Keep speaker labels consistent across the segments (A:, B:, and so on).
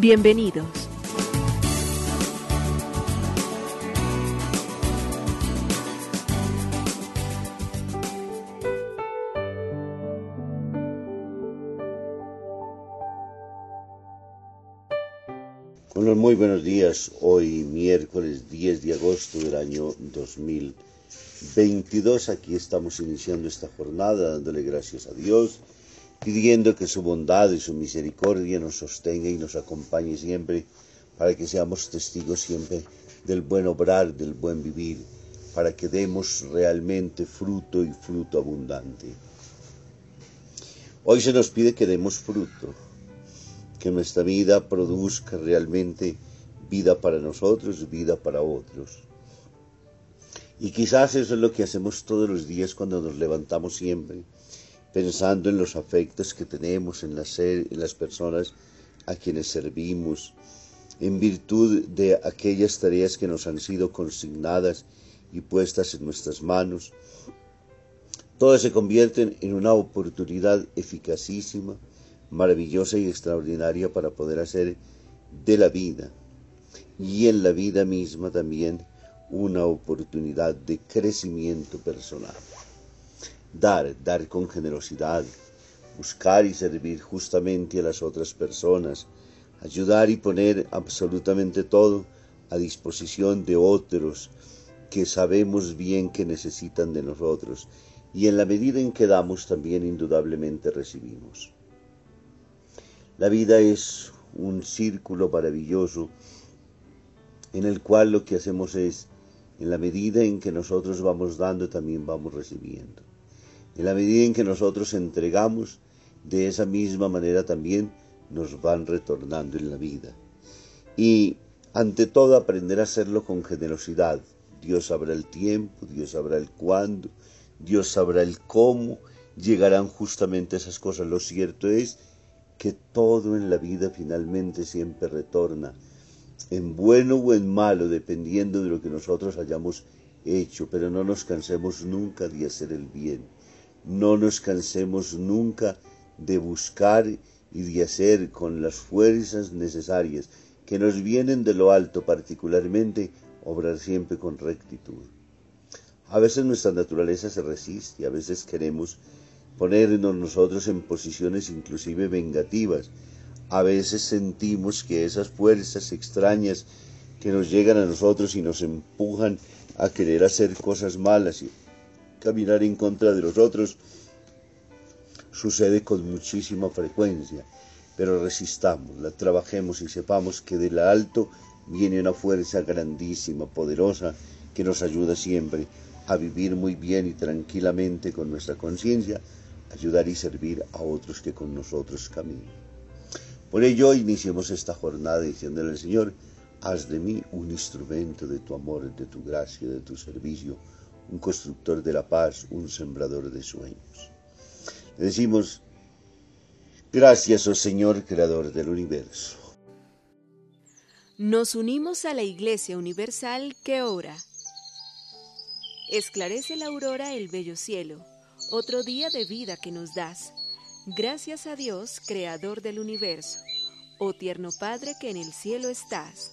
A: Bienvenidos.
B: Muy buenos días. Hoy miércoles 10 de agosto del año 2022. Aquí estamos iniciando esta jornada dándole gracias a Dios, pidiendo que su bondad y su misericordia nos sostenga y nos acompañe siempre para que seamos testigos siempre del buen obrar, del buen vivir, para que demos realmente fruto y fruto abundante. Hoy se nos pide que demos fruto que nuestra vida produzca realmente vida para nosotros, vida para otros. Y quizás eso es lo que hacemos todos los días cuando nos levantamos siempre, pensando en los afectos que tenemos, en las, en las personas a quienes servimos, en virtud de aquellas tareas que nos han sido consignadas y puestas en nuestras manos. Todas se convierten en una oportunidad eficacísima maravillosa y extraordinaria para poder hacer de la vida y en la vida misma también una oportunidad de crecimiento personal. Dar, dar con generosidad, buscar y servir justamente a las otras personas, ayudar y poner absolutamente todo a disposición de otros que sabemos bien que necesitan de nosotros y en la medida en que damos también indudablemente recibimos. La vida es un círculo maravilloso en el cual lo que hacemos es, en la medida en que nosotros vamos dando, también vamos recibiendo. En la medida en que nosotros entregamos, de esa misma manera también nos van retornando en la vida. Y ante todo aprender a hacerlo con generosidad. Dios sabrá el tiempo, Dios sabrá el cuándo, Dios sabrá el cómo llegarán justamente esas cosas. Lo cierto es que todo en la vida finalmente siempre retorna, en bueno o en malo, dependiendo de lo que nosotros hayamos hecho, pero no nos cansemos nunca de hacer el bien, no nos cansemos nunca de buscar y de hacer con las fuerzas necesarias que nos vienen de lo alto particularmente, obrar siempre con rectitud. A veces nuestra naturaleza se resiste, a veces queremos ponernos nosotros en posiciones inclusive vengativas. A veces sentimos que esas fuerzas extrañas que nos llegan a nosotros y nos empujan a querer hacer cosas malas caminar en contra de los otros, sucede con muchísima frecuencia. Pero resistamos, la trabajemos y sepamos que de la alto viene una fuerza grandísima, poderosa, que nos ayuda siempre a vivir muy bien y tranquilamente con nuestra conciencia, ayudar y servir a otros que con nosotros caminen. Por ello, iniciemos esta jornada diciéndole al Señor, haz de mí un instrumento de tu amor, de tu gracia, de tu servicio, un constructor de la paz, un sembrador de sueños. Le decimos, gracias, oh Señor, creador del universo.
A: Nos unimos a la Iglesia Universal que ora. Esclarece la aurora el bello cielo otro día de vida que nos das. Gracias a Dios, Creador del universo, oh tierno Padre que en el cielo estás.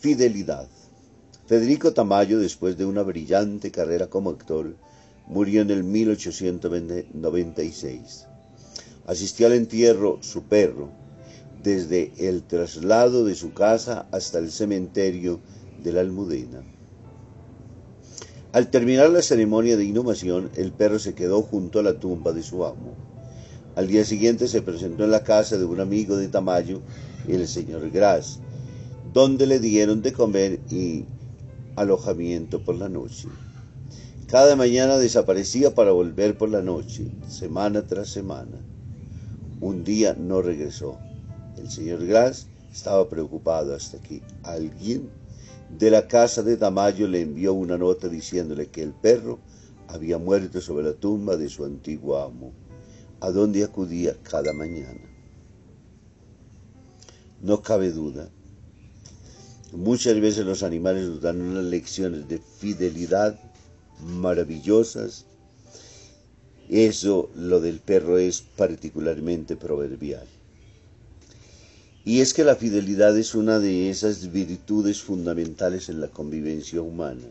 B: Fidelidad. Federico Tamayo, después de una brillante carrera como actor, murió en el 1896. Asistió al entierro su perro, desde el traslado de su casa hasta el cementerio de la Almudena. Al terminar la ceremonia de inhumación, el perro se quedó junto a la tumba de su amo. Al día siguiente se presentó en la casa de un amigo de Tamayo, el señor Gras, donde le dieron de comer y alojamiento por la noche. Cada mañana desaparecía para volver por la noche, semana tras semana. Un día no regresó. El señor Gras estaba preocupado hasta que alguien de la casa de Tamayo le envió una nota diciéndole que el perro había muerto sobre la tumba de su antiguo amo, a donde acudía cada mañana. No cabe duda. Muchas veces los animales nos dan unas lecciones de fidelidad maravillosas. Eso, lo del perro, es particularmente proverbial. Y es que la fidelidad es una de esas virtudes fundamentales en la convivencia humana.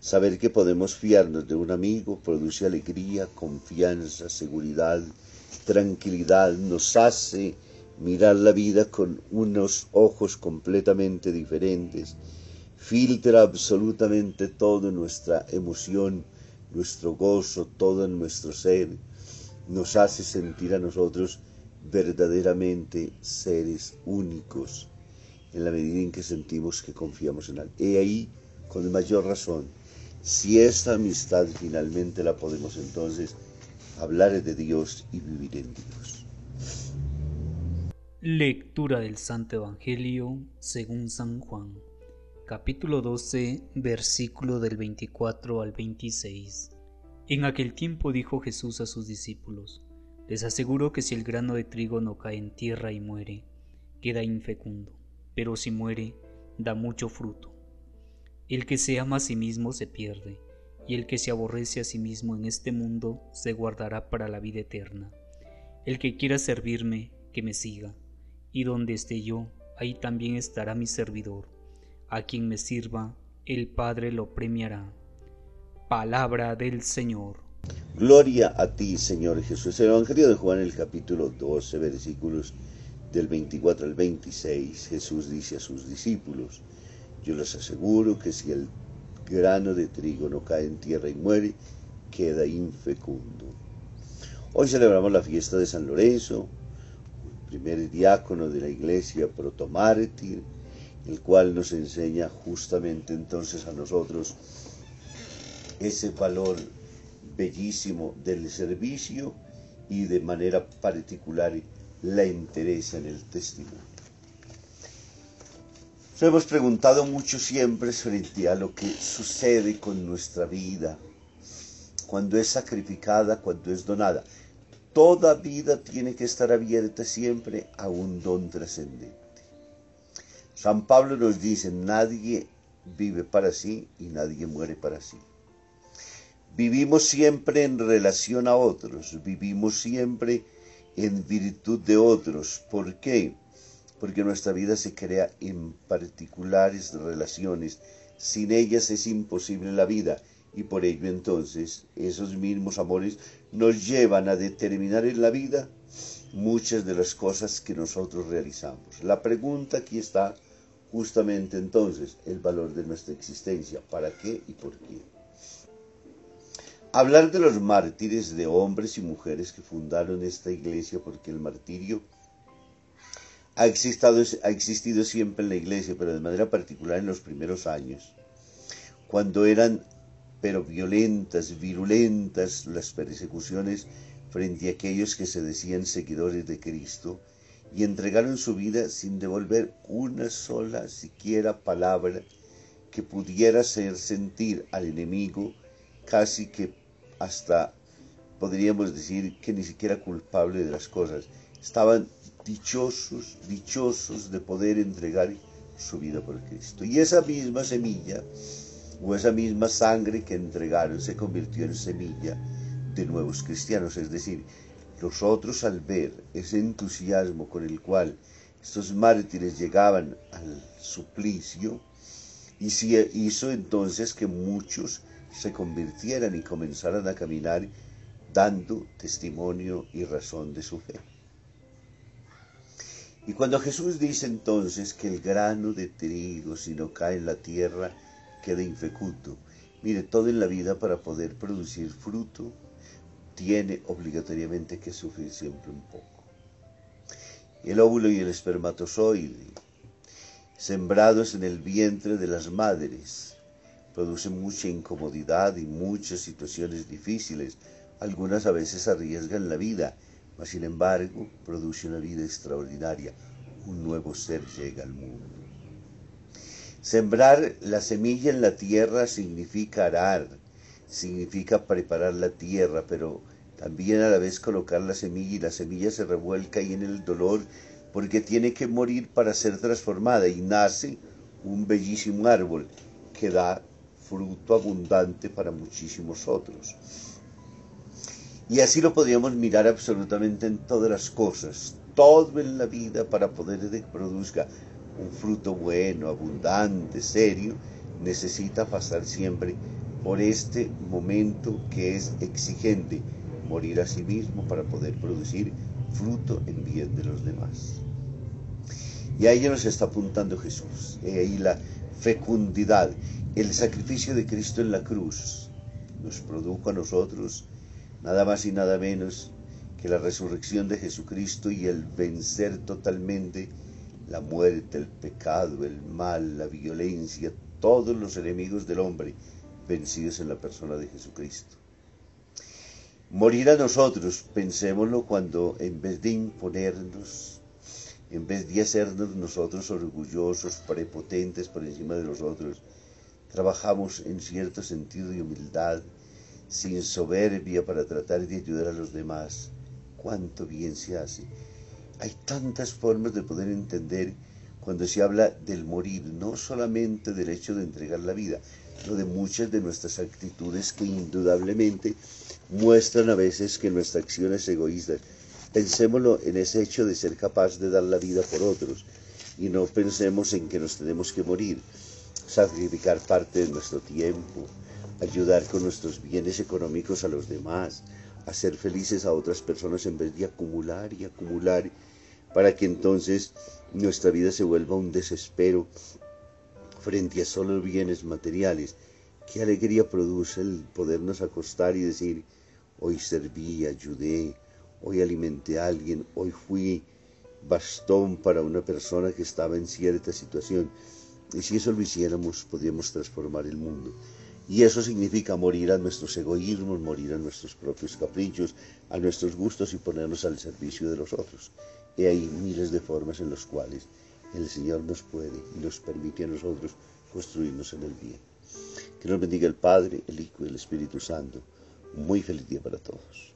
B: Saber que podemos fiarnos de un amigo produce alegría, confianza, seguridad, tranquilidad, nos hace mirar la vida con unos ojos completamente diferentes, filtra absolutamente toda nuestra emoción, nuestro gozo, todo en nuestro ser, nos hace sentir a nosotros verdaderamente seres únicos en la medida en que sentimos que confiamos en él. He ahí, con mayor razón, si esta amistad finalmente la podemos entonces hablar de Dios y vivir en Dios.
C: Lectura del Santo Evangelio según San Juan, capítulo 12, versículo del 24 al 26. En aquel tiempo dijo Jesús a sus discípulos, les aseguro que si el grano de trigo no cae en tierra y muere, queda infecundo, pero si muere, da mucho fruto. El que se ama a sí mismo se pierde, y el que se aborrece a sí mismo en este mundo se guardará para la vida eterna. El que quiera servirme, que me siga, y donde esté yo, ahí también estará mi servidor. A quien me sirva, el Padre lo premiará. Palabra del Señor.
B: Gloria a ti, Señor Jesús. El Evangelio de Juan, el capítulo 12, versículos del 24 al 26, Jesús dice a sus discípulos, yo les aseguro que si el grano de trigo no cae en tierra y muere, queda infecundo. Hoy celebramos la fiesta de San Lorenzo, primer diácono de la iglesia protomártir, el cual nos enseña justamente entonces a nosotros ese valor bellísimo del servicio y de manera particular la interesa en el testimonio. Nos hemos preguntado mucho siempre frente a lo que sucede con nuestra vida, cuando es sacrificada, cuando es donada. Toda vida tiene que estar abierta siempre a un don trascendente. San Pablo nos dice, nadie vive para sí y nadie muere para sí. Vivimos siempre en relación a otros, vivimos siempre en virtud de otros. ¿Por qué? Porque nuestra vida se crea en particulares relaciones. Sin ellas es imposible la vida y por ello entonces esos mismos amores nos llevan a determinar en la vida muchas de las cosas que nosotros realizamos. La pregunta aquí está justamente entonces el valor de nuestra existencia, para qué y por qué. Hablar de los mártires, de hombres y mujeres que fundaron esta iglesia, porque el martirio ha existido, ha existido siempre en la iglesia, pero de manera particular en los primeros años, cuando eran pero violentas, virulentas las persecuciones frente a aquellos que se decían seguidores de Cristo y entregaron su vida sin devolver una sola siquiera palabra que pudiera hacer sentir al enemigo casi que hasta podríamos decir que ni siquiera culpable de las cosas. Estaban dichosos, dichosos de poder entregar su vida por Cristo. Y esa misma semilla o esa misma sangre que entregaron se convirtió en semilla de nuevos cristianos. Es decir, nosotros al ver ese entusiasmo con el cual estos mártires llegaban al suplicio hizo entonces que muchos se convirtieran y comenzaran a caminar dando testimonio y razón de su fe. Y cuando Jesús dice entonces que el grano de trigo si no cae en la tierra queda infecundo, mire, todo en la vida para poder producir fruto tiene obligatoriamente que sufrir siempre un poco. El óvulo y el espermatozoide, sembrados en el vientre de las madres, producen mucha incomodidad y muchas situaciones difíciles. Algunas a veces arriesgan la vida, mas sin embargo produce una vida extraordinaria. Un nuevo ser llega al mundo. Sembrar la semilla en la tierra significa arar, significa preparar la tierra, pero también a la vez colocar la semilla y la semilla se revuelca ahí en el dolor porque tiene que morir para ser transformada y nace un bellísimo árbol que da fruto abundante para muchísimos otros. Y así lo podríamos mirar absolutamente en todas las cosas, todo en la vida para poder que produzca un fruto bueno, abundante, serio, necesita pasar siempre por este momento que es exigente, morir a sí mismo para poder producir fruto en bien de los demás. Y a ello nos está apuntando Jesús, y ahí la fecundidad, el sacrificio de Cristo en la cruz nos produjo a nosotros nada más y nada menos que la resurrección de Jesucristo y el vencer totalmente la muerte, el pecado, el mal, la violencia, todos los enemigos del hombre vencidos en la persona de Jesucristo. Morir a nosotros, pensémoslo cuando en vez de imponernos, en vez de hacernos nosotros orgullosos, prepotentes por encima de los otros, trabajamos en cierto sentido de humildad, sin soberbia para tratar de ayudar a los demás. Cuánto bien se hace. Hay tantas formas de poder entender cuando se habla del morir, no solamente del hecho de entregar la vida, sino de muchas de nuestras actitudes que indudablemente muestran a veces que nuestra acción es egoísta. Pensémoslo en ese hecho de ser capaz de dar la vida por otros y no pensemos en que nos tenemos que morir, sacrificar parte de nuestro tiempo, ayudar con nuestros bienes económicos a los demás, hacer felices a otras personas en vez de acumular y acumular, para que entonces nuestra vida se vuelva un desespero frente a solo bienes materiales. Qué alegría produce el podernos acostar y decir, hoy serví, ayudé, hoy alimenté a alguien, hoy fui bastón para una persona que estaba en cierta situación. Y si eso lo hiciéramos, podríamos transformar el mundo. Y eso significa morir a nuestros egoísmos, morir a nuestros propios caprichos, a nuestros gustos y ponernos al servicio de los otros. Y hay miles de formas en las cuales el Señor nos puede y nos permite a nosotros construirnos en el bien. Que nos bendiga el Padre, el Hijo y el Espíritu Santo. Muy feliz día para todos.